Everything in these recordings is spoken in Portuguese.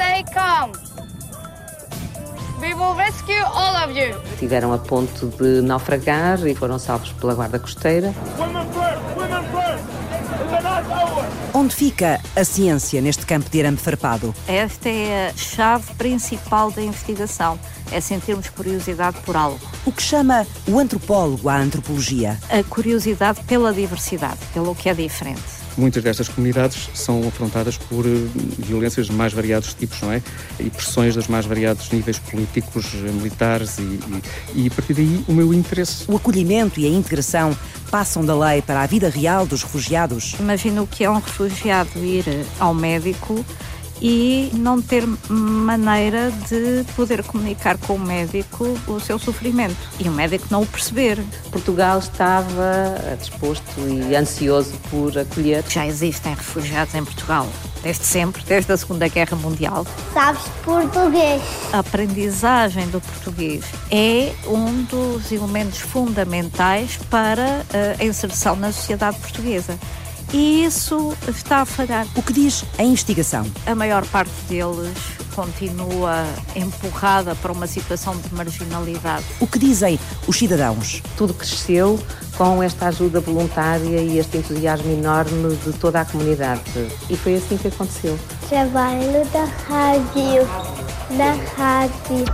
stay calm. We will rescue all of you. Tiveram a ponto de naufragar e foram salvos pela guarda costeira. Women first, women first. Onde fica a ciência neste campo de arame farpado? Esta é a chave principal da investigação, é sentirmos curiosidade por algo. O que chama o antropólogo à antropologia? A curiosidade pela diversidade, pelo que é diferente. Muitas destas comunidades são afrontadas por eh, violências de mais variados tipos, não é? E pressões dos mais variados níveis políticos, eh, militares e, e, e a partir daí o meu interesse. O acolhimento e a integração passam da lei para a vida real dos refugiados? Imagina o que é um refugiado ir ao médico e não ter maneira de poder comunicar com o médico o seu sofrimento e o médico não o perceber. Portugal estava disposto e ansioso por acolher. Já existem refugiados em Portugal, desde sempre, desde a Segunda Guerra Mundial. Sabes português? A aprendizagem do português é um dos elementos fundamentais para a inserção na sociedade portuguesa e isso está a falhar. O que diz a investigação? A maior parte deles continua empurrada para uma situação de marginalidade. O que dizem os cidadãos? Tudo cresceu com esta ajuda voluntária e este entusiasmo enorme de toda a comunidade. E foi assim que aconteceu. Trabalho da rádio. Da rádio.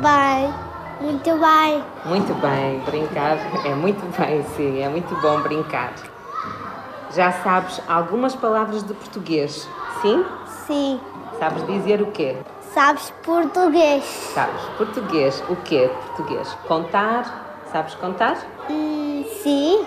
Vai. Muito bem. Muito bem, brincar é muito bem, sim, é muito bom brincar. Já sabes algumas palavras de português, sim? Sim. Sabes dizer o quê? Sabes português. Sabes português, o quê português? Contar, sabes contar? Hum, sim.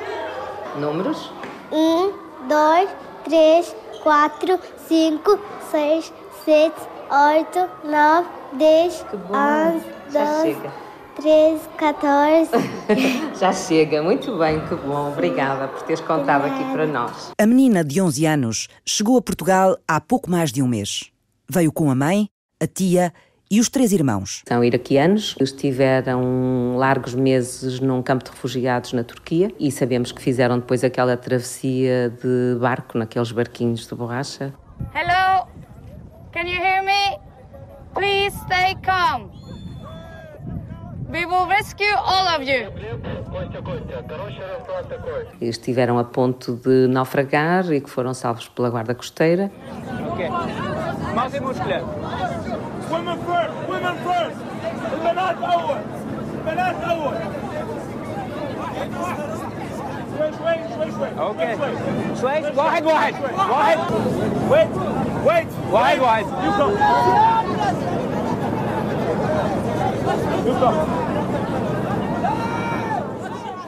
Números? Um, dois, três, quatro, cinco, seis, sete, oito, nove, dez, Que bom. onze, Já doze, chega. 13, 14. Já chega, muito bem, que bom. Obrigada por teres contado aqui para nós. A menina de 11 anos chegou a Portugal há pouco mais de um mês. Veio com a mãe, a tia e os três irmãos. São iraquianos, estiveram largos meses num campo de refugiados na Turquia e sabemos que fizeram depois aquela travessia de barco, naqueles barquinhos de borracha. Hello? Can you hear me? Please stay calm. We will rescue all of you. Estiveram a ponto de naufragar e que foram salvos pela guarda costeira. ما في مشكلة. Women first, women first. البنات أول. البنات أول. شوي شوي شوي شوي. اوكي شوي. شوي واحد واحد واحد Wait, wait. واحد واحد You come.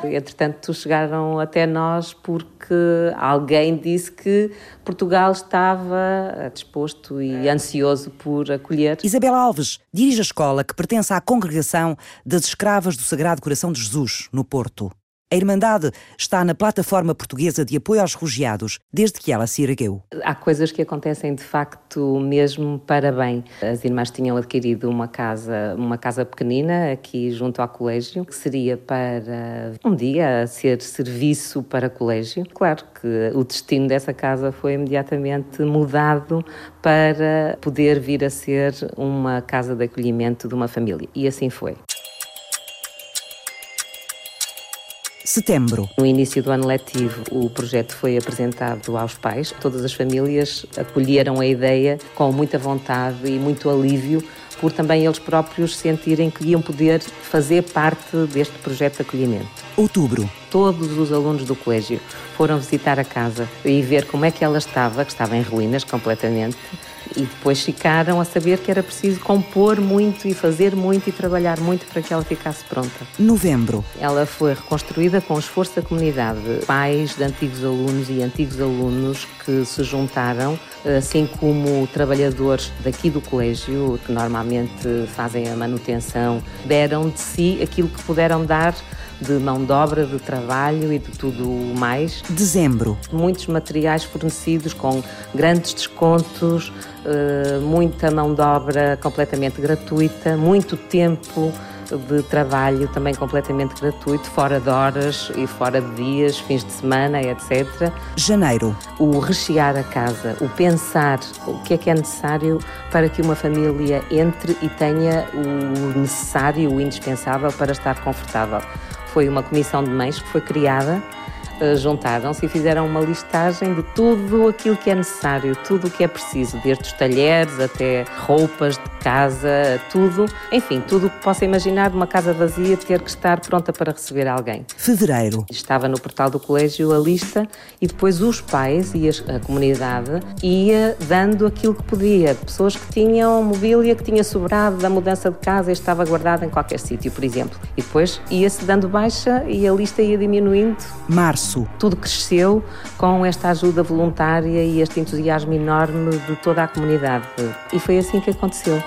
Entretanto, chegaram até nós porque alguém disse que Portugal estava disposto e ansioso por acolher. Isabela Alves dirige a escola que pertence à congregação das Escravas do Sagrado Coração de Jesus, no Porto. A Irmandade está na plataforma portuguesa de apoio aos refugiados desde que ela se ergueu. Há coisas que acontecem de facto mesmo para bem. As irmãs tinham adquirido uma casa, uma casa pequenina aqui junto ao colégio, que seria para um dia ser serviço para colégio. Claro que o destino dessa casa foi imediatamente mudado para poder vir a ser uma casa de acolhimento de uma família. E assim foi. Setembro. No início do ano letivo, o projeto foi apresentado aos pais. Todas as famílias acolheram a ideia com muita vontade e muito alívio, por também eles próprios sentirem que iam poder fazer parte deste projeto de acolhimento. Outubro. Todos os alunos do colégio foram visitar a casa e ver como é que ela estava, que estava em ruínas completamente, e depois ficaram a saber que era preciso compor muito e fazer muito e trabalhar muito para que ela ficasse pronta. Novembro. Ela foi reconstruída com o esforço da comunidade, pais de antigos alunos e antigos alunos que se juntaram, assim como trabalhadores daqui do colégio, que normalmente fazem a manutenção, deram de si aquilo que puderam dar de mão de obra, de trabalho e de tudo mais. Dezembro. Muitos materiais fornecidos com grandes descontos, eh, muita mão de obra completamente gratuita, muito tempo de trabalho também completamente gratuito, fora de horas e fora de dias, fins de semana, etc. Janeiro. O rechear a casa, o pensar o que é que é necessário para que uma família entre e tenha o necessário, o indispensável para estar confortável. Foi uma comissão de mães que foi criada juntaram-se e fizeram uma listagem de tudo aquilo que é necessário, tudo o que é preciso, desde os talheres até roupas de casa, tudo, enfim, tudo o que possa imaginar de uma casa vazia ter que estar pronta para receber alguém. Fevereiro. Estava no portal do colégio a lista e depois os pais e a comunidade ia dando aquilo que podia, pessoas que tinham mobília que tinha sobrado da mudança de casa e estava guardada em qualquer sítio, por exemplo. E depois ia-se dando baixa e a lista ia diminuindo. Março Tudo cresceu com esta ajuda voluntária e este entusiasmo enorme de toda a comunidade. E foi assim que aconteceu.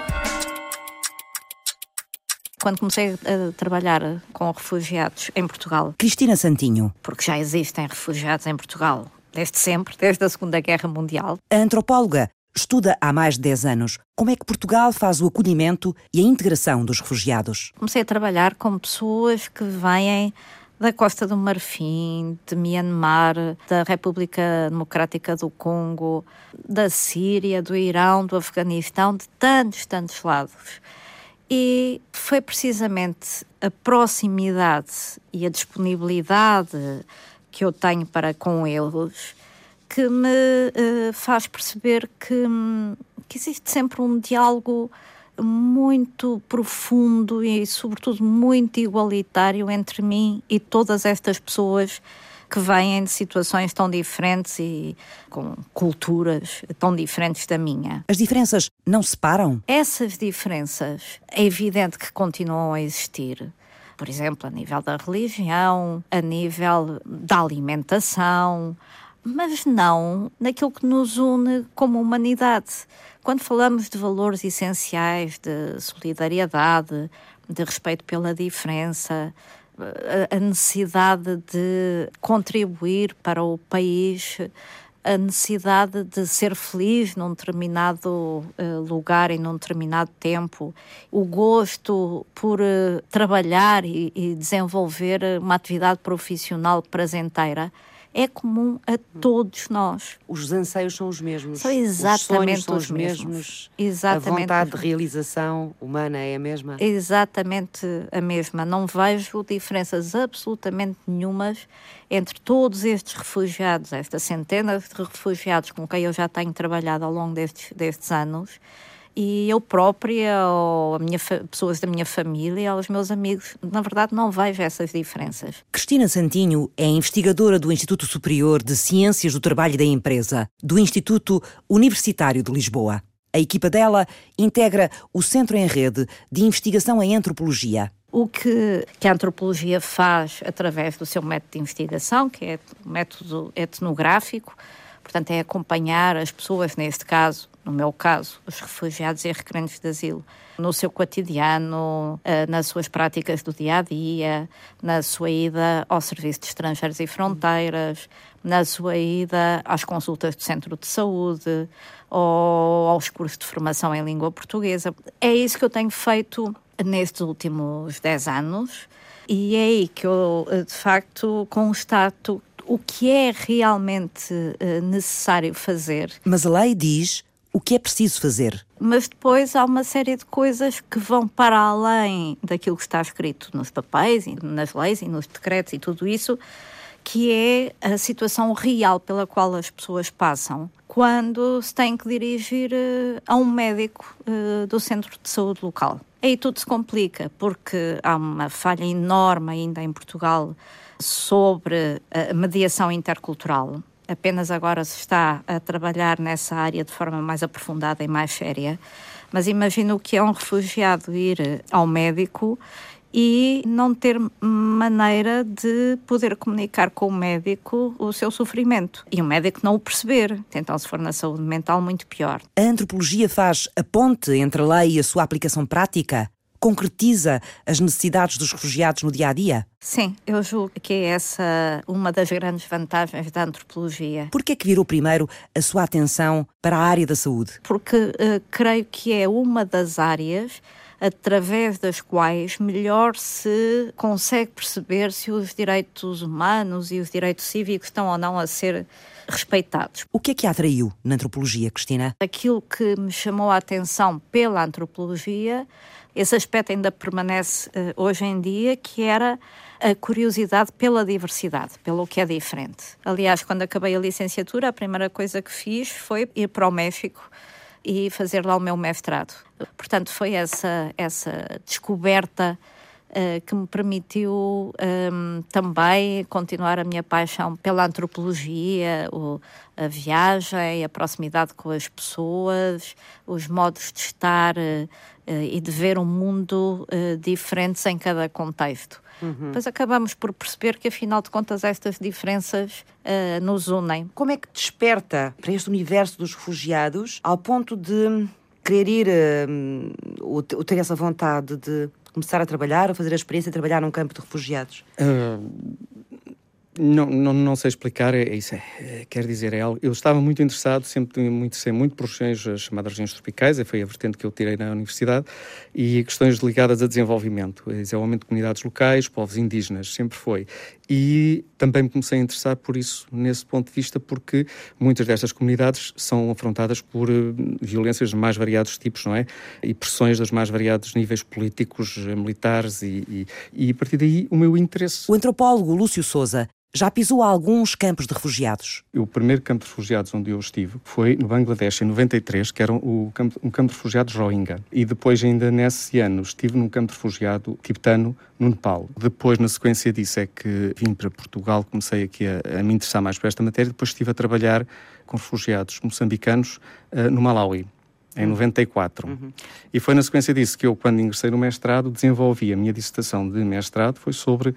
Quando comecei a trabalhar com refugiados em Portugal. Cristina Santinho. Porque já existem refugiados em Portugal desde sempre, desde a Segunda Guerra Mundial. A antropóloga estuda há mais de 10 anos como é que Portugal faz o acolhimento e a integração dos refugiados. Comecei a trabalhar com pessoas que vêm da Costa do Marfim, de Myanmar, da República Democrática do Congo, da Síria, do Irão, do Afeganistão, de tantos, tantos lados. E foi precisamente a proximidade e a disponibilidade que eu tenho para com eles que me uh, faz perceber que, que existe sempre um diálogo muito profundo e, sobretudo, muito igualitário entre mim e todas estas pessoas que vêm de situações tão diferentes e com culturas tão diferentes da minha. As diferenças não separam? Essas diferenças é evidente que continuam a existir. Por exemplo, a nível da religião, a nível da alimentação, mas não naquilo que nos une como humanidade. Quando falamos de valores essenciais de solidariedade, de respeito pela diferença, a necessidade de contribuir para o país, a necessidade de ser feliz num determinado uh, lugar e num determinado tempo, o gosto por uh, trabalhar e, e desenvolver uma atividade profissional prazenteira é comum a todos nós. Os anseios são os mesmos. São exatamente os, são os, os mesmos. mesmos. Exatamente. A vontade de realização humana é a mesma? Exatamente a mesma. Não vejo diferenças absolutamente nenhumas entre todos estes refugiados, esta centena de refugiados com quem eu já tenho trabalhado ao longo destes, destes anos e eu própria, ou a minha, pessoas da minha família, ou os meus amigos, na verdade não vejo essas diferenças. Cristina Santinho é investigadora do Instituto Superior de Ciências do Trabalho e da Empresa, do Instituto Universitário de Lisboa. A equipa dela integra o Centro em Rede de Investigação em Antropologia. O que, que, a antropologia faz através do seu método de investigação, que é o método etnográfico, portanto, é acompanhar as pessoas, neste caso, no meu caso, os refugiados e requerentes de asilo, no seu cotidiano, eh, nas suas práticas do dia a dia, na sua ida ao Serviço de Estrangeiros e Fronteiras, na sua ida às consultas do Centro de Saúde ou aos cursos de formação em língua portuguesa. É isso que eu tenho feito nestes últimos 10 anos e é aí que eu, eh, de facto, constato o que é realmente eh, necessário fazer. Mas a lei diz o que é preciso fazer. Mas depois há uma série de coisas que vão para além daquilo que está escrito nos papéis, e nas leis e nos decretos e tudo isso, que é a situação real pela qual as pessoas passam quando se têm que dirigir uh, a um médico uh, do centro de saúde local. Aí tudo se complica, porque há uma falha enorme ainda em Portugal sobre a mediação intercultural apenas agora se está a trabalhar nessa área de forma mais aprofundada e mais séria. Mas imagino que é um refugiado ir ao médico e não ter maneira de poder comunicar com o médico o seu sofrimento. E o médico não o perceber. Então, se for na saúde mental, muito pior. A antropologia faz a ponte entre a lei e a sua aplicação prática? Concretiza as necessidades dos refugiados no dia a dia? Sim, eu julgo que é essa uma das grandes vantagens da antropologia. Por que é que virou primeiro a sua atenção para a área da saúde? Porque uh, creio que é uma das áreas através das quais melhor se consegue perceber se os direitos humanos e os direitos cívicos estão ou não a ser respeitados. O que é que a atraiu na antropologia, Cristina? Aquilo que me chamou a atenção pela antropologia, esse aspecto ainda permanece uh, hoje em dia, que era a curiosidade pela diversidade, pelo que é diferente. Aliás, quando acabei a licenciatura, a primeira coisa que fiz foi ir para o México e fazer lá o meu mestrado. Portanto, foi essa, essa descoberta uh, que me permitiu um, ehm, também continuar a minha paixão pela antropologia, o, a viagem, a proximidade com as pessoas, os modos de estar uh, e de ver um mundo diferentes em cada contexto. Uhum. Depois acabamos por perceber que, afinal de contas, estas diferenças uh, nos unem. Como é que desperta para este universo dos refugiados ao ponto de querer ir, uh, ou ter essa vontade de começar a trabalhar ou fazer a experiência de trabalhar num campo de refugiados? Uh, não, não, não sei explicar, é, é isso. É, é, quer dizer, é algo. Eu estava muito interessado, sempre muito, sei muito por regiões chamadas regiões tropicais, foi a vertente que eu tirei na universidade, e questões ligadas a desenvolvimento, é desenvolvimento de comunidades locais, povos indígenas, sempre foi. E também me comecei a interessar por isso, nesse ponto de vista, porque muitas destas comunidades são afrontadas por uh, violências de mais variados tipos, não é? E pressões dos mais variados níveis políticos, militares, e, e, e a partir daí o meu interesse. O antropólogo Lúcio Souza já pisou alguns campos de refugiados? O primeiro campo de refugiados onde eu estive foi no Bangladesh, em 93, que era um campo, um campo de refugiados Rohingya. E depois, ainda nesse ano, estive num campo de refugiado tibetano no Nepal. Depois, na sequência disso, é que vim para Portugal, comecei aqui a, a me interessar mais por esta matéria. Depois estive a trabalhar com refugiados moçambicanos uh, no Malawi em 94. Uhum. E foi na sequência disso que eu, quando ingressei no mestrado, desenvolvi a minha dissertação de mestrado, foi sobre uh,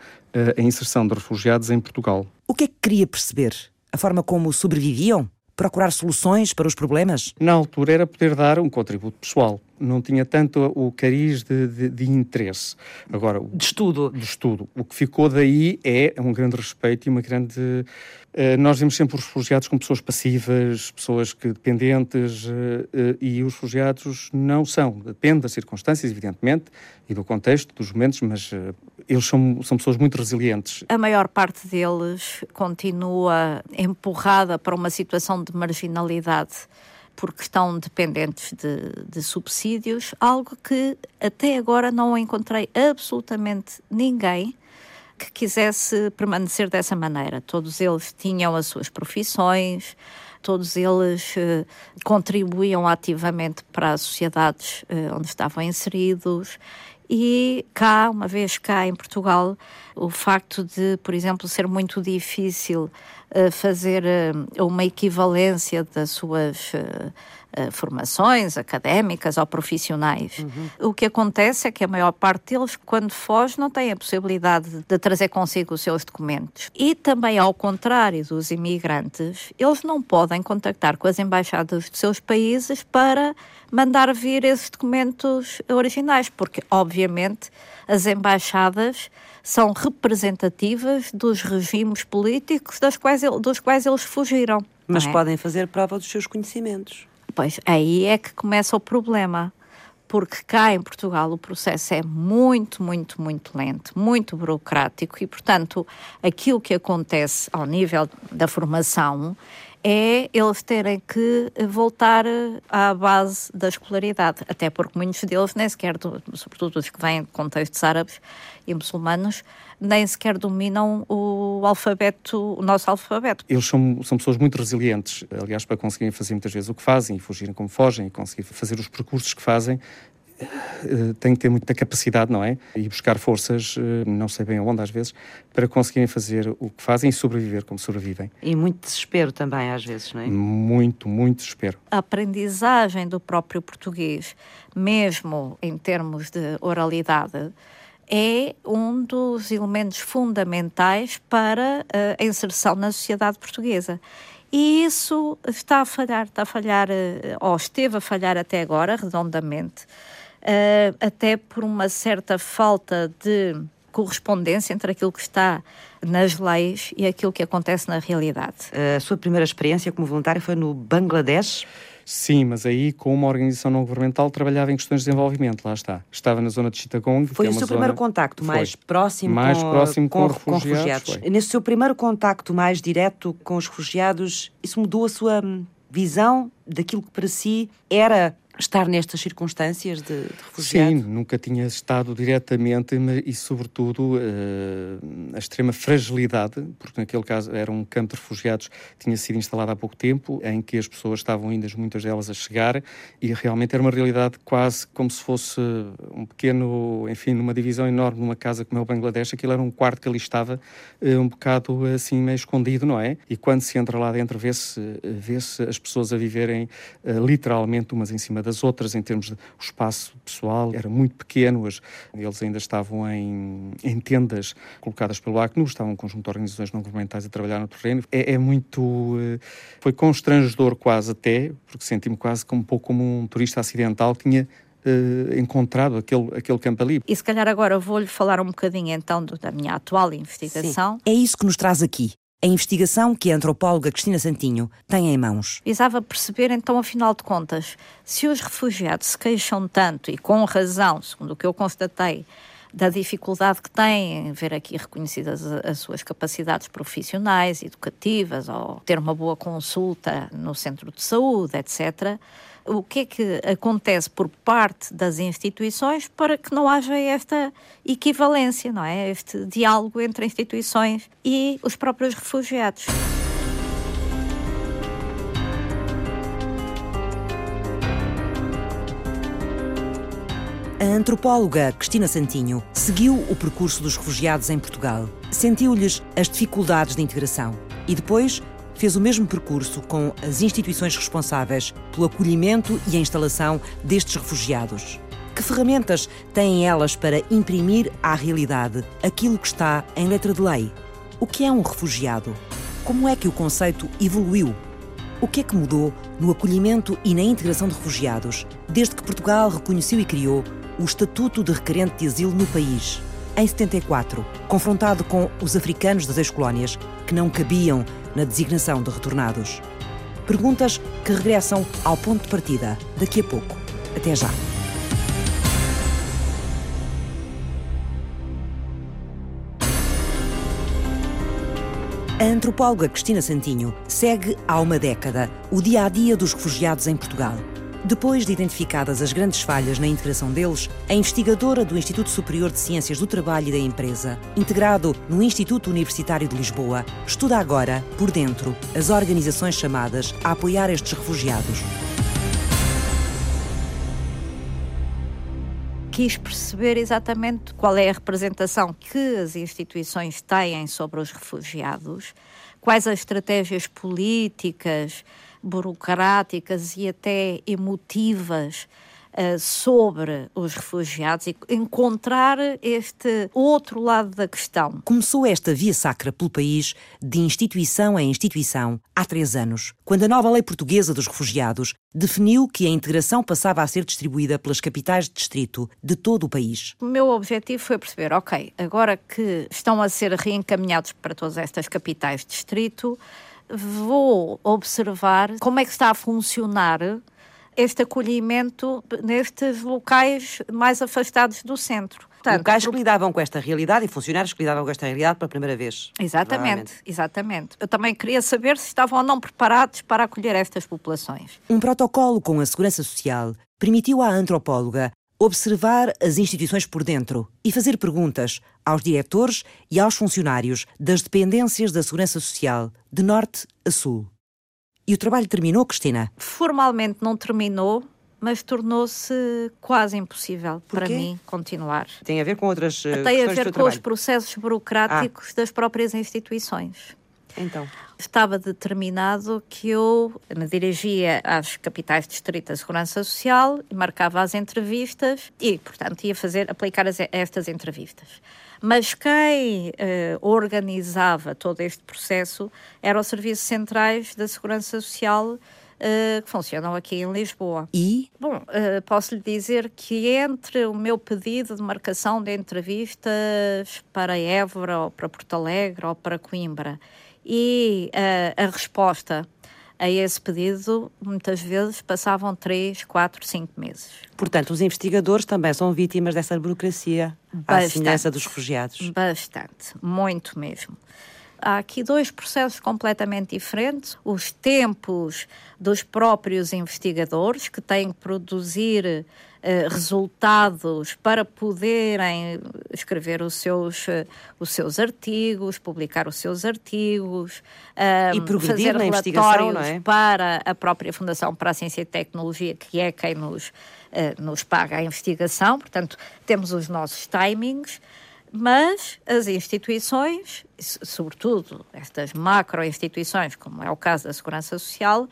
a inserção de refugiados em Portugal. O que é que queria perceber? A forma como sobreviviam? Procurar soluções para os problemas? Na altura era poder dar um contributo pessoal. Não tinha tanto o cariz de, de, de interesse. Agora, de estudo. De estudo. O que ficou daí é um grande respeito e uma grande eh, nós vemos sempre os refugiados como pessoas passivas, pessoas que dependentes, eh, eh, e os refugiados não são. Depende das circunstâncias, evidentemente, e do contexto, dos momentos, mas eles são, são pessoas muito resilientes. A maior parte deles continua empurrada para uma situação de marginalidade porque estão dependentes de, de, subsídios, algo que até agora não encontrei absolutamente ninguém que quisesse permanecer dessa maneira. Todos eles tinham as suas profissões, todos eles uh, contribuíam ativamente para as sociedades uh, onde estavam inseridos. E cá, uma vez cá em Portugal, o facto de, por exemplo, ser muito difícil uh, fazer uma equivalência das suas uh, formações académicas ou profissionais. Uhum. O que acontece é que a maior parte deles, quando foge, não tem a possibilidade de trazer consigo os seus documentos. E também, ao contrário dos imigrantes, eles não podem contactar com as embaixadas dos seus países para mandar vir esses documentos originais, porque, obviamente, as embaixadas são representativas dos regimes políticos das quais, dos quais eles fugiram. Mas é? podem fazer prova dos seus conhecimentos. Pois aí é que começa o problema, porque cá em Portugal o processo é muito, muito, muito lento, muito burocrático e, portanto, aquilo que acontece ao nível da formação é eles terem que voltar à base da escolaridade, até porque muitos deles nem sequer, sobretudo os que vêm de contextos árabes e muçulmanos, nem sequer dominam o alfabeto, o nosso alfabeto. Eles são, são pessoas muito resilientes, aliás, para conseguirem fazer muitas vezes o que fazem e fugirem como fogem e conseguir fazer os percursos que fazem, eh, têm que ter muita capacidade, não é? E buscar forças, eh, não sei bem onde às vezes, para conseguirem fazer o que fazem e sobreviver como sobrevivem. E muito desespero também às vezes, não é? Muito, muito desespero. A aprendizagem do próprio português, mesmo em termos de oralidade, é um dos elementos fundamentais para eh, a inserção na sociedade portuguesa. E isso está a falhar, está a falhar, ou esteve a falhar até agora, redondamente, uh, até por uma certa falta de correspondência entre aquilo que está nas leis e aquilo que acontece na realidade. A sua primeira experiência como voluntária foi no Bangladesh? Sim, mas aí com uma organização não governamental trabalhava em questões de desenvolvimento, lá está. Estava na zona de Chittagong. Foi é o seu zona... primeiro contacto mais foi. próximo, mais com, próximo com, com, com refugiados. refugiados. Nesse seu primeiro contacto mais direto com os refugiados, isso mudou a sua hum, visão daquilo que para si era estar nestas circunstâncias de, de refugiado? Sim, nunca tinha estado diretamente e, sobretudo, uh, a extrema fragilidade, porque naquele caso era um campo de refugiados que tinha sido instalado há pouco tempo, em que as pessoas estavam ainda, muitas delas, a chegar, e realmente era uma realidade quase como se fosse um pequeno, enfim, numa divisão enorme, numa casa como é o Bangladesh, aquilo era um quarto que ali estava uh, um bocado assim meio escondido, não é? E quando se entra lá dentro, vê-se vê as pessoas a viverem literalmente umas em cima das outras, em termos de o espaço pessoal, era muito pequeno. Eles ainda estavam em, em tendas colocadas pelo ACNUR, estavam um conjunto de organizações não governamentais a trabalhar no terreno. É, é muito. Eh, foi constrangedor quase até, porque senti-me quase como, um pouco como um turista acidental que tinha Uh, encontrado aquele, aquele campo ali. E se calhar agora vou-lhe falar um bocadinho então do, da minha atual investigação. Sim. É isso que nos traz aqui a investigação que a antropóloga Cristina Santinho tem em mãos. Visava perceber, então, afinal de contas, se os refugiados se queixam tanto e com razão, segundo o que eu constatei, da dificuldade que têm ver aqui reconhecidas as suas capacidades profissionais, educativas, ou ter uma boa consulta no centro de saúde, etc o que é que acontece por parte das instituições para que não haja esta equivalência, não é? Este diálogo entre instituições e os próprios refugiados. Antropóloga Cristina Santinho seguiu o percurso dos refugiados em Portugal. Sentiu-lhes as dificuldades de integração e depois fez o mesmo percurso com as instituições responsáveis pelo acolhimento e a instalação destes refugiados. Que ferramentas têm elas para imprimir à realidade aquilo que está em letra de lei? O que é um refugiado? Como é que o conceito evoluiu? O que é que mudou no acolhimento e na integração de refugiados desde que Portugal reconheceu e criou o Estatuto de Requerente de Asilo no país? Em 74, confrontado com os africanos das ex-colónias que não cabiam na designação de retornados. Perguntas que regressam ao ponto de partida daqui a pouco. Até já. A antropóloga Cristina Santinho segue há uma década o dia a dia dos refugiados em Portugal depois de identificadas as grandes falhas na integração deles, a investigadora do Instituto Superior de Ciências do Trabalho e da Empresa, integrado no Instituto Universitário de Lisboa, estuda agora, por dentro, as organizações chamadas a apoiar estes refugiados. quis perceber exatamente qual é a representação que as instituições têm sobre os refugiados, quais as estratégias políticas, burocráticas e até emotivas uh, sobre os refugiados e encontrar este outro lado da questão. Começou esta via sacra pelo país, de instituição em instituição, há três anos, quando a nova lei portuguesa dos refugiados definiu que a integração passava a ser distribuída pelas capitais de distrito de todo o país. O meu objetivo foi perceber, ok, agora que estão a ser reencaminhados para todas estas capitais de distrito, vou observar como é que está a funcionar este acolhimento nestes locais mais afastados do centro. Portanto, locais que lidavam com esta realidade e funcionários que lidavam com esta realidade pela primeira vez. Exatamente, exatamente. Eu também queria saber se estavam ou não preparados para acolher estas populações. Um protocolo com a Segurança Social permitiu à antropóloga observar as instituições por dentro e fazer perguntas aos diretores e aos funcionários das dependências da Segurança Social, de norte a sul. E o trabalho terminou, Cristina? Formalmente não terminou, mas tornou-se quase impossível para mim continuar. Tem a ver com outras uh, Tem a ver com trabalho. os processos burocráticos ah. das próprias instituições. Então. Estava determinado que eu me dirigia às capitais distritas de segurança social, marcava as entrevistas e, portanto, ia fazer, aplicar as, estas entrevistas. Mas quem eh, organizava todo este processo eram os serviços centrais da segurança social Uh, que funcionam aqui em Lisboa. E? Bom, uh, posso lhe dizer que entre o meu pedido de marcação de entrevistas para Évora, ou para Porto Alegre, ou para Coimbra, e uh, a resposta a esse pedido, muitas vezes passavam 3, 4, 5 meses. Portanto, os investigadores também são vítimas dessa burocracia, à semelhança dos refugiados. Bastante, muito mesmo. Há aqui dois processos completamente diferentes. Os tempos dos próprios investigadores, que têm que produzir eh, resultados para poderem escrever os seus, uh, os seus artigos, publicar os seus artigos, uh, e fazer na relatórios é? para a própria Fundação para a Ciência e Tecnologia, que é quem nos, nos paga a investigação. Portanto, temos os nossos timings mas as instituições, sobretudo estas macro-instituições, como é o caso da Segurança Social,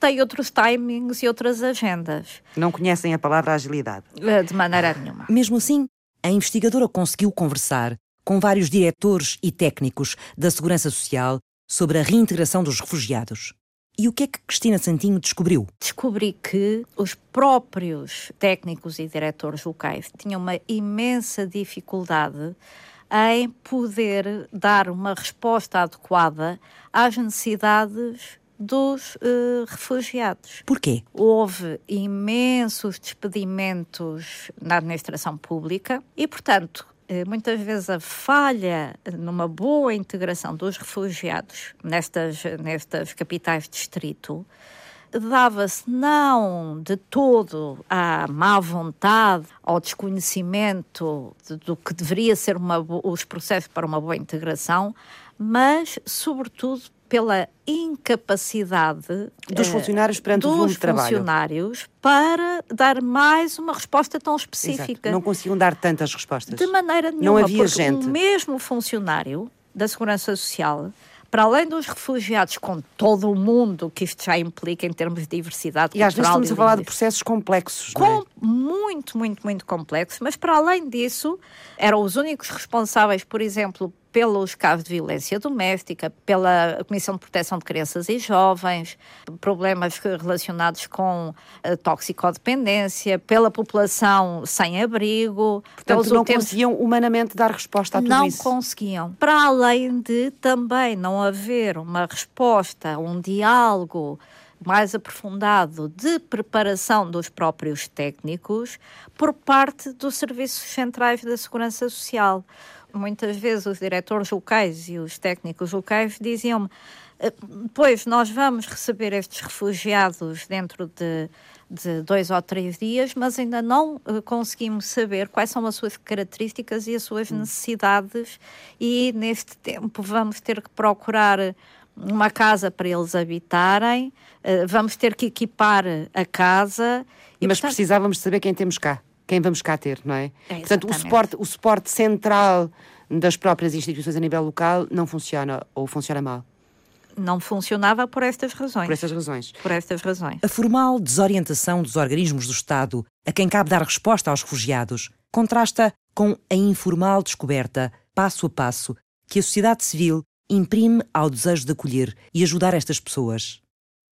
têm outros timings e outras agendas. Não conhecem a palavra agilidade? Eh, de maneira nenhuma. Mesmo assim, a investigadora conseguiu conversar com vários diretores e técnicos da Segurança Social sobre a reintegração dos refugiados. E o que é que Cristina Santinho descobriu? Descobri que os próprios técnicos e diretores locais tinham uma imensa dificuldade em poder dar uma resposta adequada às necessidades dos uh, refugiados. Porquê? Houve imensos despedimentos na administração pública e, portanto, eh, muitas vezes a falha numa boa integração dos refugiados nestas, nestas capitais de distrito dava-se não de todo à má vontade, ao desconhecimento de, do que deveria ser uma, os processos para uma boa integração, mas, sobretudo, pela incapacidade dos funcionários perante o volume de trabalho. funcionários para dar mais uma resposta tão específica. Exato. Não conseguiam dar tantas respostas. De maneira nenhuma. Não havia gente. O mesmo funcionário da Segurança Social para além dos refugiados, com todo o mundo que isto já implica em termos de diversidade E às vezes estamos a falar de processos complexos, com, não é? Muito, muito, muito complexos, mas para além disso, eram os únicos responsáveis, por exemplo, pelos casos de violência doméstica, pela Comissão de Proteção de Crianças e Jovens, problemas relacionados com a toxicodependência, pela população sem abrigo. Portanto, não últimos... conseguiam humanamente dar resposta a tudo não isso? Não conseguiam. Para além de também não haver uma resposta, um diálogo mais aprofundado de preparação dos próprios técnicos por parte dos serviços centrais da Segurança Social muitas vezes os diretores locais e os técnicos locais diziam-me eh, pois nós vamos receber estes refugiados dentro de, de, dois ou três dias, mas ainda não uh, conseguimos saber quais são as suas características e as suas hum. necessidades, e neste tempo vamos ter que procurar uma casa para eles habitarem, uh, vamos ter que equipar a casa. E, mas portanto... precisávamos de saber quem temos cá quem vamos cá ter, não é? é Portanto, o suporte, o suporte central das próprias instituições a nível local não funciona ou funciona mal. Não funcionava por estas razões. Por estas razões. Por estas razões. A formal desorientação dos organismos do Estado, a quem cabe dar resposta aos refugiados, contrasta com a informal descoberta, passo a passo, que a sociedade civil imprime ao desejo de acolher e ajudar estas pessoas.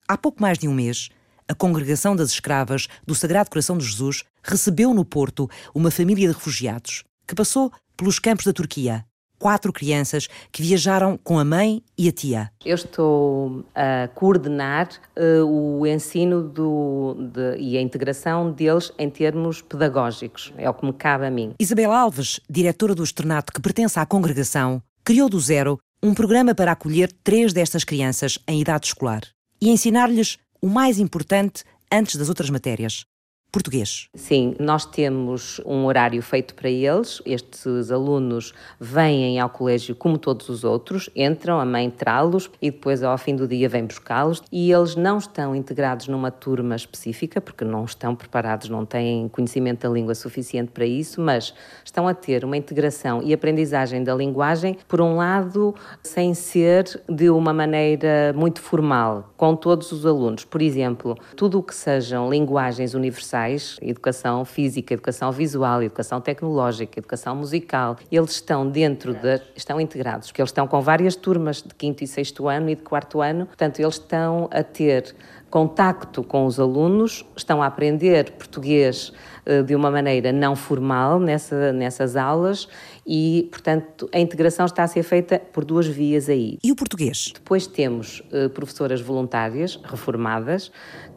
Há pouco mais de um mês, a Congregação das Escravas do Sagrado Coração de Jesus recebeu no Porto uma família de refugiados que passou pelos campos da Turquia. Quatro crianças que viajaram com a mãe e a tia. Eu estou a coordenar uh, o ensino do, de, e a integração deles em termos pedagógicos. É o que me cabe a mim. Isabel Alves, diretora do externato que pertence à congregação, criou do zero um programa para acolher três destas crianças em idade escolar e ensinar-lhes o mais importante antes das outras matérias, português. Sim, nós temos um horário feito para eles. Estes alunos vêm ao colégio como todos os outros, entram, a mãe trá-los e depois ao fim do dia vem buscá-los. E eles não estão integrados numa turma específica, porque não estão preparados, não têm conhecimento da língua suficiente para isso, mas estão a ter uma integração e aprendizagem da linguagem, por um lado, sem ser de uma maneira muito formal, com todos os alunos. Por exemplo, tudo o que sejam linguagens universais educação física, educação visual, educação tecnológica, educação musical, eles estão dentro de, estão integrados, porque eles estão com várias turmas de quinto e sexto ano e de quarto ano, portanto eles estão a ter contacto com os alunos, estão a aprender português eh, de uma maneira não formal nessa, nessas aulas e, portanto, a integração está a ser feita por duas vias aí. E o português? Depois temos uh, professoras voluntárias, reformadas,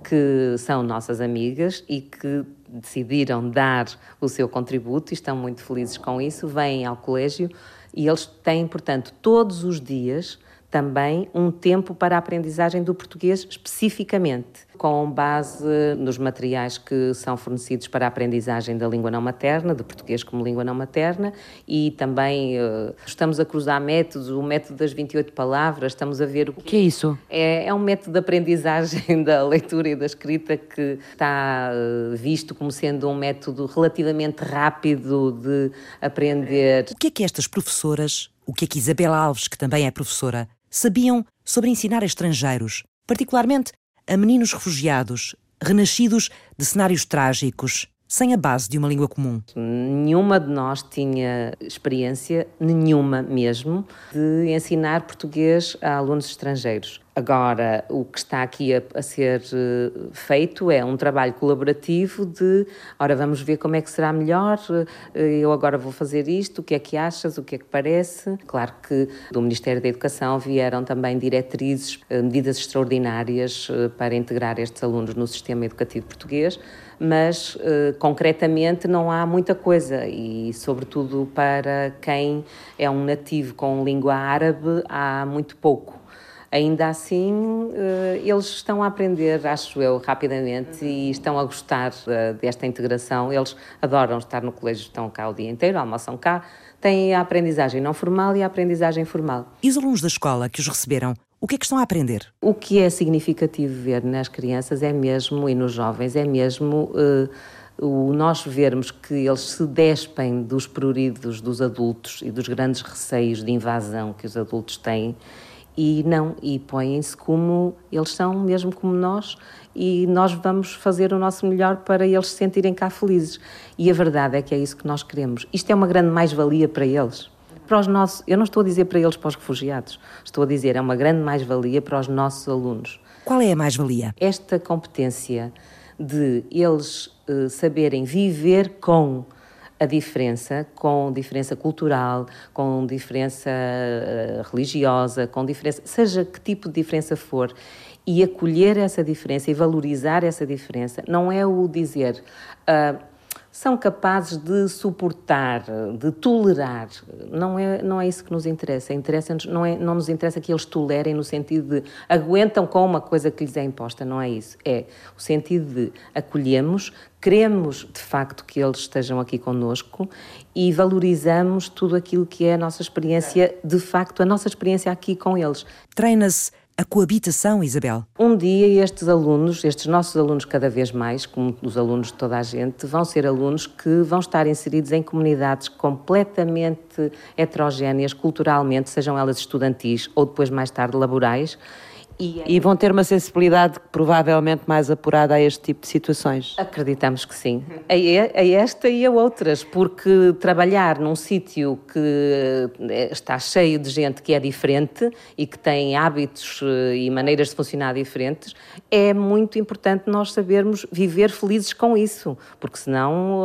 que são nossas amigas e que decidiram dar o seu contributo e estão muito felizes com isso, vêm ao colégio e eles têm, portanto, todos os dias também um tempo para a aprendizagem do português especificamente, com base nos materiais que são fornecidos para a aprendizagem da língua não materna, de português como língua não materna, e também uh, estamos a cruzar métodos, o método das 28 palavras, estamos a ver o que é isso. É, é um método de aprendizagem da leitura e da escrita que está uh, visto como sendo um método relativamente rápido de aprender. O que é que estas professoras, o que é que Isabela Alves, que também é professora, sabiam sobre ensinar a estrangeiros, particularmente a meninos refugiados, renascidos de cenários trágicos, sem a base de uma língua comum. Nenhuma de nós tinha experiência, nenhuma mesmo, de ensinar português a alunos estrangeiros. Agora, o que está aqui a, a, ser eh, feito é um trabalho colaborativo de, ora, vamos ver como é que será melhor, eh, eu agora vou fazer isto, o que é que achas, o que é que parece. Claro que do Ministério da Educação vieram também diretrizes, eh, medidas extraordinárias para integrar estes alunos no sistema educativo português, mas concretamente não há muita coisa e, sobretudo, para quem é um nativo com língua árabe, há muito pouco. Ainda assim, eh, eles estão a aprender, acho eu, rapidamente e estão a gostar eh, desta integração. Eles adoram estar no colégio, estão cá o dia inteiro, almoçam cá, têm a aprendizagem não formal e a aprendizagem formal. E os alunos da escola que os receberam, o que é que estão a aprender? O que é significativo ver nas crianças é mesmo, e nos jovens, é mesmo. Uh, o nós vermos que eles se despem dos pruridos dos adultos e dos grandes receios de invasão que os adultos têm e não, e põem-se como eles são, mesmo como nós, e nós vamos fazer o nosso melhor para eles se sentirem cá felizes. E a verdade é que é isso que nós queremos. Isto é uma grande mais-valia para eles. Para os nossos, eu não estou a dizer para eles, para os refugiados, estou a dizer é uma grande mais-valia para os nossos alunos. Qual é a mais-valia? Esta competência de eles uh, saberem viver com a diferença, com diferença cultural, com diferença uh, religiosa, com diferença, seja que tipo de diferença for, e acolher essa diferença e valorizar essa diferença, não é o dizer. Uh, são capazes de suportar, de tolerar. Não é, não é isso que nos interessa. interessa não, é, não nos interessa que eles tolerem no sentido de aguentam com uma coisa que lhes é imposta. Não é isso. É o sentido de acolhemos, queremos de facto que eles estejam aqui conosco e valorizamos tudo aquilo que é a nossa experiência, de facto, a nossa experiência aqui com eles. Treina-se a coabitação, Isabel? Um dia estes alunos, estes nossos alunos cada vez mais, como os alunos de toda a gente, vão ser alunos que vão estar inseridos em comunidades completamente heterogéneas culturalmente, sejam elas estudantis ou depois mais tarde laborais, e, e, vão ter uma sensibilidade provavelmente mais apurada a este tipo de situações? Acreditamos que sim. A, a esta e a outras, porque trabalhar num sítio que eh, está cheio de gente que é diferente e que tem hábitos eh, e maneiras de funcionar diferentes, é muito importante nós sabermos viver felizes com isso, porque senão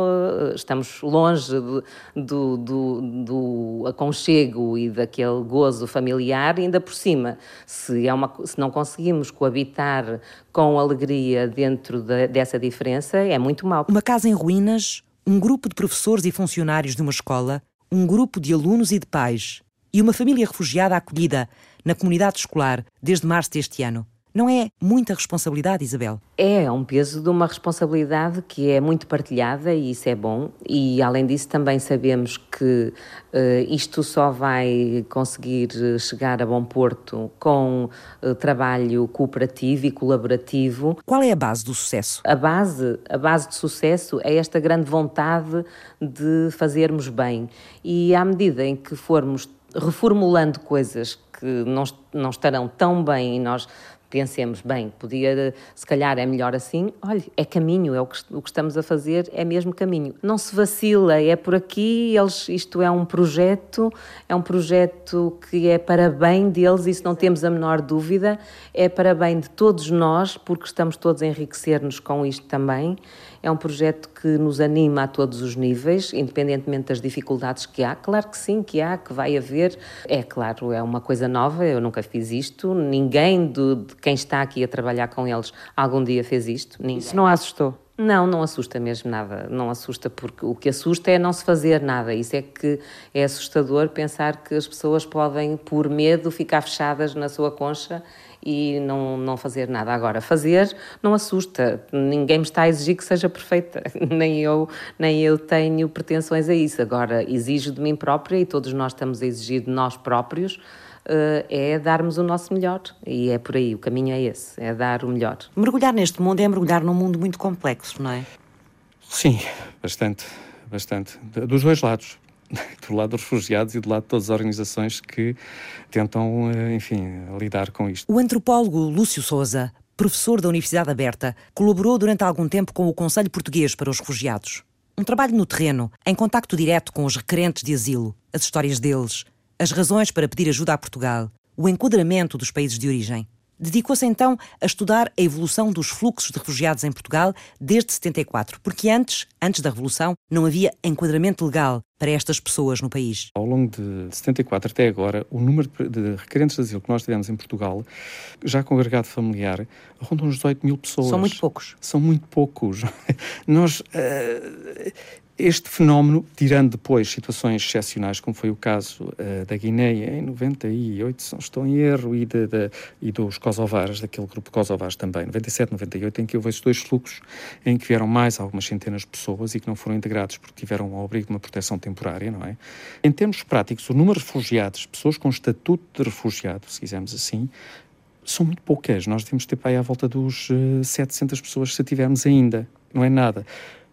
eh, estamos longe do, do, do, do aconchego e daquele gozo familiar, ainda por cima. Se, é uma, se não conseguimos coabitar com alegria dentro de, dessa diferença, é muito mal. Uma casa em ruínas, um grupo de professores e funcionários de uma escola, um grupo de alunos e de pais e uma família refugiada acolhida na comunidade escolar desde março deste ano. Não é muita responsabilidade, Isabel? É, é um peso de uma responsabilidade que é muito partilhada e isso é bom. E além disso, também sabemos que uh, isto só vai conseguir chegar a bom porto com uh, trabalho cooperativo e colaborativo. Qual é a base do sucesso? A base, a base de sucesso é esta grande vontade de fazermos bem. E à medida em que formos reformulando coisas que não, não estarão tão bem e nós pensemos, bem, podia, se calhar é melhor assim, olha, é caminho, é o que, o que estamos a fazer, é mesmo caminho. Não se vacila, é por aqui, eles, isto é um projeto, é um projeto que é para bem deles, isso não temos a menor dúvida, é para bem de todos nós, porque estamos todos a enriquecer-nos com isto também. É um projeto que nos anima a todos os níveis, independentemente das dificuldades que há. Claro que sim, que há, que vai haver. É claro, é uma coisa nova, eu nunca fiz isto, ninguém de quem está aqui a trabalhar com eles algum dia fez isto. Ninguém. Isso não assustou? Não, não assusta mesmo nada. Não assusta porque o que assusta é não se fazer nada. Isso é que é assustador pensar que as pessoas podem, por medo, ficar fechadas na sua concha e não, não fazer nada. Agora, fazer não assusta. Ninguém me está a exigir que seja perfeita. Nem eu, nem eu tenho pretensões a isso. Agora, exijo de mim própria e todos nós estamos a exigir de nós próprios é darmos o nosso melhor. E é por aí, o caminho é esse, é dar o melhor. Mergulhar neste mundo é mergulhar num mundo muito complexo, não é? Sim, bastante, bastante. Dos dois lados. Do lado dos refugiados e do lado de todas as organizações que tentam, eh, enfim, lidar com isto. O antropólogo Lúcio Souza, professor da Universidade Aberta, colaborou durante algum tempo com o Conselho Português para os Refugiados. Um trabalho no terreno, em contacto direto com os requerentes de asilo, as histórias deles, as razões para pedir ajuda a Portugal, o enquadramento dos países de origem. Dedicou-se então a estudar a evolução dos fluxos de refugiados em Portugal desde 74, porque antes, antes da Revolução, não havia enquadramento legal para estas pessoas no país. Ao longo de 74 até agora, o número de requerentes de asilo que nós tivemos em Portugal, já com agregado familiar, ronda uns 18 mil pessoas. São muito poucos. São muito poucos. nós. Uh, este fenómeno, tirando depois situações excepcionais, como foi o caso uh, da Guiné em 98, se não estou em erro, e, de, de, e dos Kosovares, daquele grupo Kosovares também, 97, 98, em que houve esses dois fluxos, em que vieram mais algumas centenas de pessoas e que não foram integrados porque tiveram ao abrigo de uma proteção temporária, não é? Em termos práticos, o número de refugiados, pessoas com estatuto de refugiado, se quisermos assim, são muito poucas. Nós devemos ter para aí à volta dos uh, eh, 700 pessoas se tivermos ainda. Não é nada.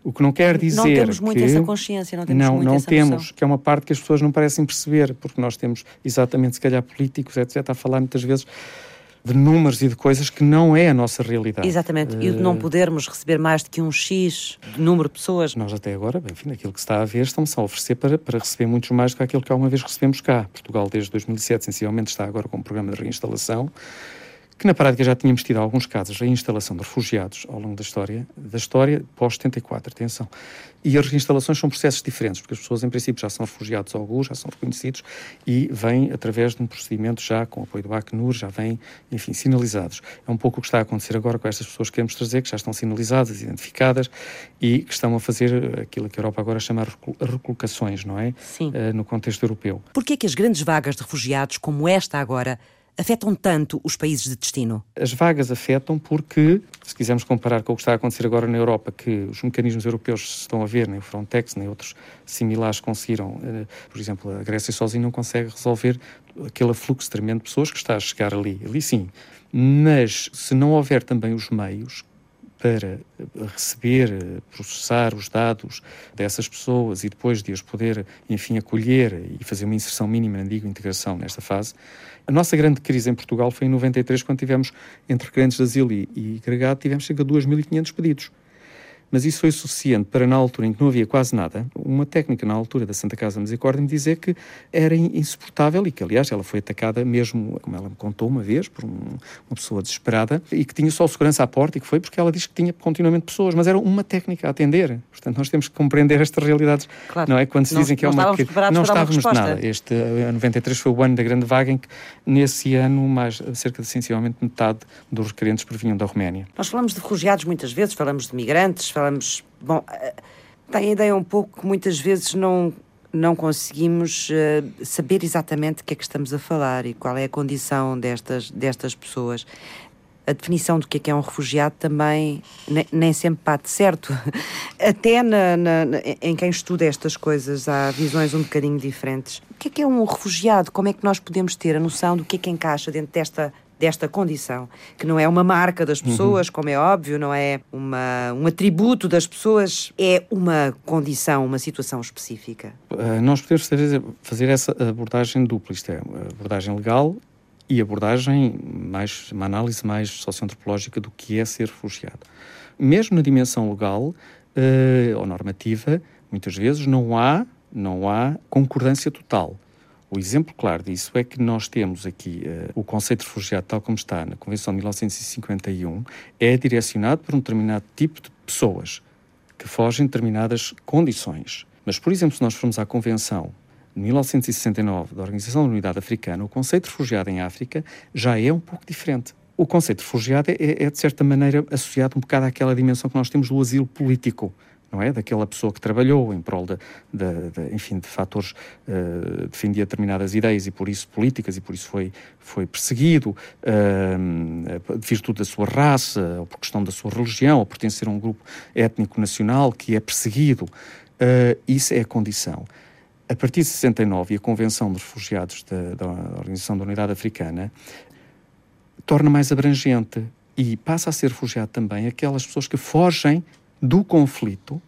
O que não quer dizer. Não temos muito que, essa consciência, não temos não, não temos, noção. que é uma parte que as pessoas não parecem perceber, porque nós temos exatamente, se calhar, políticos, etc., a falar muitas vezes de números e de coisas que não é a nossa realidade. Exatamente, e de não eh, podermos receber mais do que um X de número de pessoas. Nós até agora, enfim, aquilo que se está a ver, estamos a oferecer para, para receber muitos mais do que aquilo que alguma vez recebemos cá. Portugal, desde 2007, sensivelmente, está agora com um programa de reinstalação que na prática já tínhamos tido alguns casos de reinstalação de refugiados ao longo da história, da história pós-74, atenção. E as reinstalações são processos diferentes, porque as pessoas em princípio já são refugiados alguns, já são reconhecidos e vêm através de um procedimento já com apoio do Acnur, já vêm, enfim, sinalizados. É um pouco o que está a acontecer agora com estas pessoas que queremos trazer, que já estão sinalizadas, identificadas e que estão a fazer aquilo que a Europa agora chama recolocações, não é? Sim. Uh, no contexto europeu. Por que é que as grandes vagas de refugiados, como esta agora, afetam tanto os países de destino? As vagas afetam porque, se quisermos comparar com o que está a acontecer agora na Europa, que os mecanismos europeus estão a ver, nem o Frontex, nem outros similares conseguiram, eh, por exemplo, a Grécia sozinha não consegue resolver aquele fluxo tremendo de pessoas que está a chegar ali. Ali sim. Mas se não houver também os meios para receber, processar os dados dessas pessoas e depois de os poder, enfim, acolher e fazer uma inserção mínima, não digo integração nesta fase, a nossa grande crise em Portugal foi em 93, quando tivemos, entre crentes de asilo e, agregado, tivemos cerca de 2.500 pedidos mas isso foi suficiente para, na altura em que não havia quase nada, uma técnica na altura da Santa Casa Misericórdia me dizer que era insuportável e que, aliás, ela foi atacada mesmo, como ela me contou uma vez, por um, uma pessoa desesperada e que tinha só segurança à porta e que foi porque ela disse que tinha continuamente pessoas, mas era uma técnica a atender. Portanto, nós temos que compreender estas realidades. Claro. Não é? Quando se não, dizem que é uma. Não estávamos de nada. Este uh, 93 foi o ano da grande vaga em que, nesse ano, mais cerca de sensivelmente metade dos requerentes provinham da Roménia. Nós falamos de refugiados muitas vezes, falamos de migrantes, falamos. Bom, eh, tem a ideia um pouco que muitas vezes não, não conseguimos uh, saber exatamente o que é que estamos a falar e qual é a condição destas, destas pessoas. A definição do que é, que é um refugiado também nem, sempre bate certo. Até na, na, em quem estuda estas coisas há visões um bocadinho diferentes. O que é que é um refugiado? Como é que nós podemos ter a noção do que é que encaixa dentro desta desta condição, que não é uma marca das uhum. pessoas, uhum. como é óbvio, não é uma, um atributo das pessoas, é uma condição, uma situação específica. Uh, nós podemos fazer, fazer essa abordagem dupla, isto é, abordagem legal e abordagem mais, uma análise mais socioantropológica do que é ser refugiado. Mesmo na dimensão legal uh, ou normativa, muitas vezes não há, não há concordância total. O exemplo claro disso é que nós temos aqui uh, o conceito de refugiado, tal como está na Convenção de 1951, é direcionado para um determinado tipo de pessoas que fogem de determinadas condições. Mas, por exemplo, se nós formos à Convenção de 1969 da Organização da Unidade Africana, o conceito de refugiado em África já é um pouco diferente. O conceito de refugiado é, é, de certa maneira, associado um bocado àquela dimensão que nós temos do asilo político não é? Daquela pessoa que trabalhou em prol de, de, de enfim, de fatores, uh, defendia determinadas ideias e por isso políticas e por isso foi, foi perseguido, uh, de virtude da sua raça, ou por questão da sua religião, ou pertencer a um grupo étnico nacional que é perseguido. Uh, isso é a condição. A partir de 69 e a Convenção de Refugiados da, da Organização da Unidade Africana torna mais abrangente e passa a ser refugiado também aquelas pessoas que fogem do conflito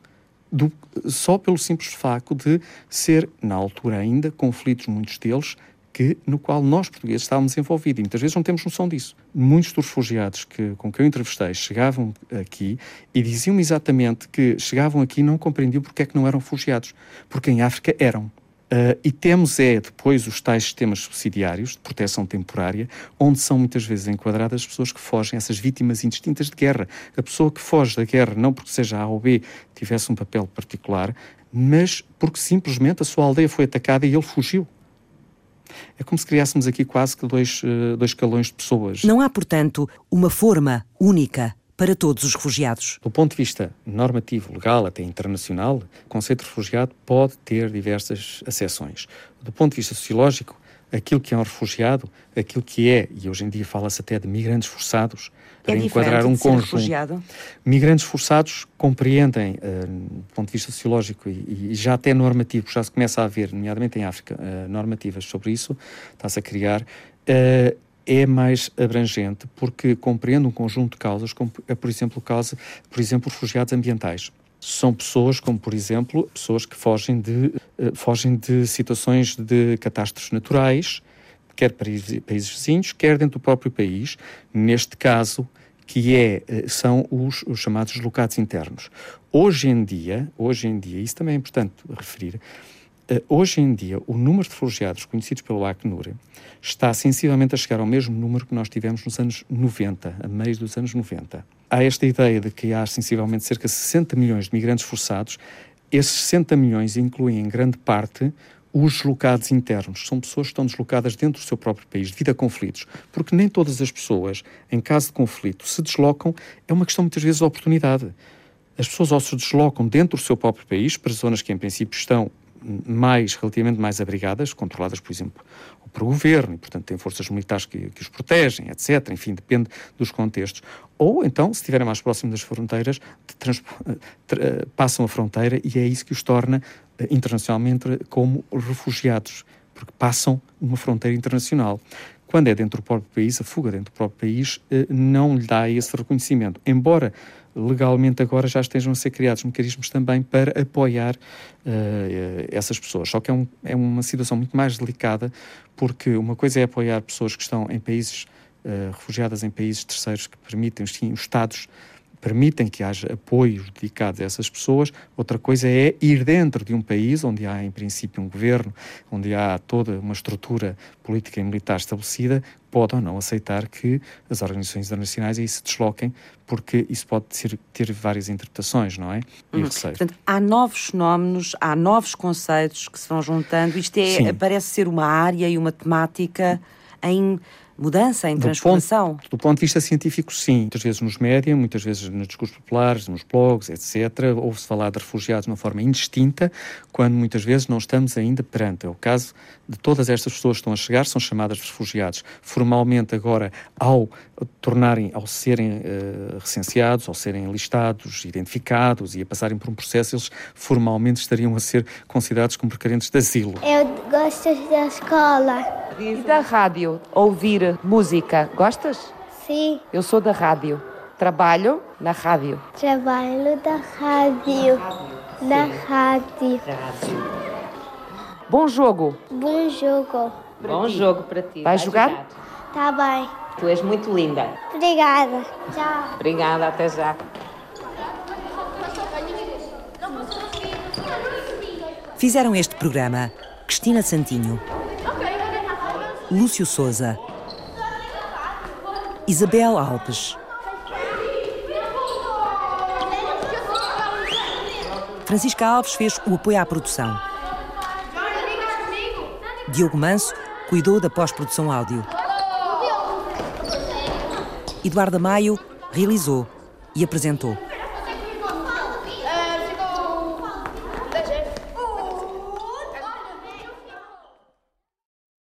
do, só pelo simples facto de ser, na altura ainda, conflitos, muitos deles, que, no qual nós, portugueses, estávamos envolvidos. E muitas vezes não temos noção disso. Muitos dos refugiados que, com que eu entrevistei chegavam aqui e diziam exatamente que chegavam aqui e não compreendiam porque é que não eram refugiados. Porque em África eram. Uh, e temos é depois os tais sistemas subsidiários de proteção temporária, onde são muitas vezes enquadradas as pessoas que fogem, essas vítimas indistintas de guerra. A pessoa que foge da guerra, não porque seja A ou B, tivesse um papel particular, mas porque simplesmente a sua aldeia foi atacada e ele fugiu. É como se criássemos aqui quase que dois, uh, dois escalões de pessoas. Não há, portanto, uma forma única para todos os refugiados. Do ponto de vista normativo, legal, até internacional, o conceito de refugiado pode ter diversas acessões. Do ponto de vista sociológico, aquilo que é um refugiado, aquilo que é, e hoje em dia fala-se até de migrantes forçados, para é enquadrar um conjunto. Refugiado? Migrantes forçados compreendem, uh, do ponto de vista sociológico e, e, já até normativo, já se começa a haver, nomeadamente em África, uh, normativas sobre isso, está-se a criar. Uh, é mais abrangente porque compreende um conjunto de causas, como, é, por exemplo, causa, por exemplo, refugiados ambientais. São pessoas como, por exemplo, pessoas que fogem de, uh, fogem de situações de catástrofes naturais, quer países, países vizinhos, quer dentro do próprio país. Neste caso, que é, eh, são os, os, chamados deslocados internos. Hoje em dia, hoje em dia, isso também é importante referir, hoje em dia, o número de refugiados conhecidos pelo Acnur está sensivelmente a chegar ao mesmo número que nós tivemos nos anos 90, a meios dos anos 90. Há esta ideia de que há sensivelmente cerca de 60 milhões de migrantes forçados. Esses 60 milhões incluem, em grande parte, os deslocados internos. São pessoas que estão deslocadas dentro do seu próprio país devido a conflitos. Porque nem todas as pessoas, em caso de conflito, se deslocam. É uma questão, muitas vezes, de oportunidade. As pessoas ou se deslocam dentro do seu próprio país, para zonas que, em princípio, estão mais, relativamente mais abrigadas, controladas, por exemplo, por governo, e, portanto, têm forças militares que, que os protegem, etc. Enfim, depende dos contextos. Ou, então, se estiverem mais próximos das fronteiras, passam a fronteira e é isso que os torna eh, internacionalmente como refugiados, porque passam uma fronteira internacional. Quando é dentro do próprio país, a fuga dentro do próprio país eh, não lhe dá esse reconhecimento. Embora legalmente agora já estejam a ser criados mecanismos também para apoiar uh, essas pessoas. Só que é, um, é, uma situação muito mais delicada, porque uma coisa é apoiar pessoas que estão em países, uh, refugiadas em países terceiros que permitem, sim, os Estados permitem que haja apoios dedicados a essas pessoas. Outra coisa é ir dentro de um país onde há, em princípio, um governo, onde há toda uma estrutura política e militar estabelecida, pode ou não aceitar que as organizações internacionais aí se desloquem, porque isso pode ser, ter várias interpretações, não é? Uhum. Portanto, há novos fenómenos, há novos conceitos que se vão juntando. Isto é, parece ser uma área e uma temática em mudança, em transformação? Do ponto, do ponto de vista científico, sim. Muitas vezes nos média, muitas vezes nos discursos populares, nos blogs, etc., ouve-se falar de refugiados de uma forma indistinta, quando muitas vezes não estamos ainda perante. É o caso de todas estas pessoas que estão a chegar, são chamadas de refugiados. Formalmente, agora, ao tornarem, ao serem uh, recenseados, ao serem listados, identificados e a passarem por um processo, eles formalmente estariam a ser considerados como requerentes de asilo. Eu gosto da escola. E da rádio? Ouvir música, gostas? Sim. Eu sou da rádio. Trabalho na rádio. Trabalho da rádio. Na rádio. Bom jogo. Bom jogo. Bom jogo para ti. Vai, jogar? jogar? Tá bem. Tu és muito linda. Obrigada. Tchau. Obrigada, até já. Fizeram este programa Cristina Santinho, Lúcio Souza, Isabel Alves, Francisca Alves fez o apoio à produção. Diogo Manso cuidou da pós-produção áudio. Eduardo Maio realizou e apresentou.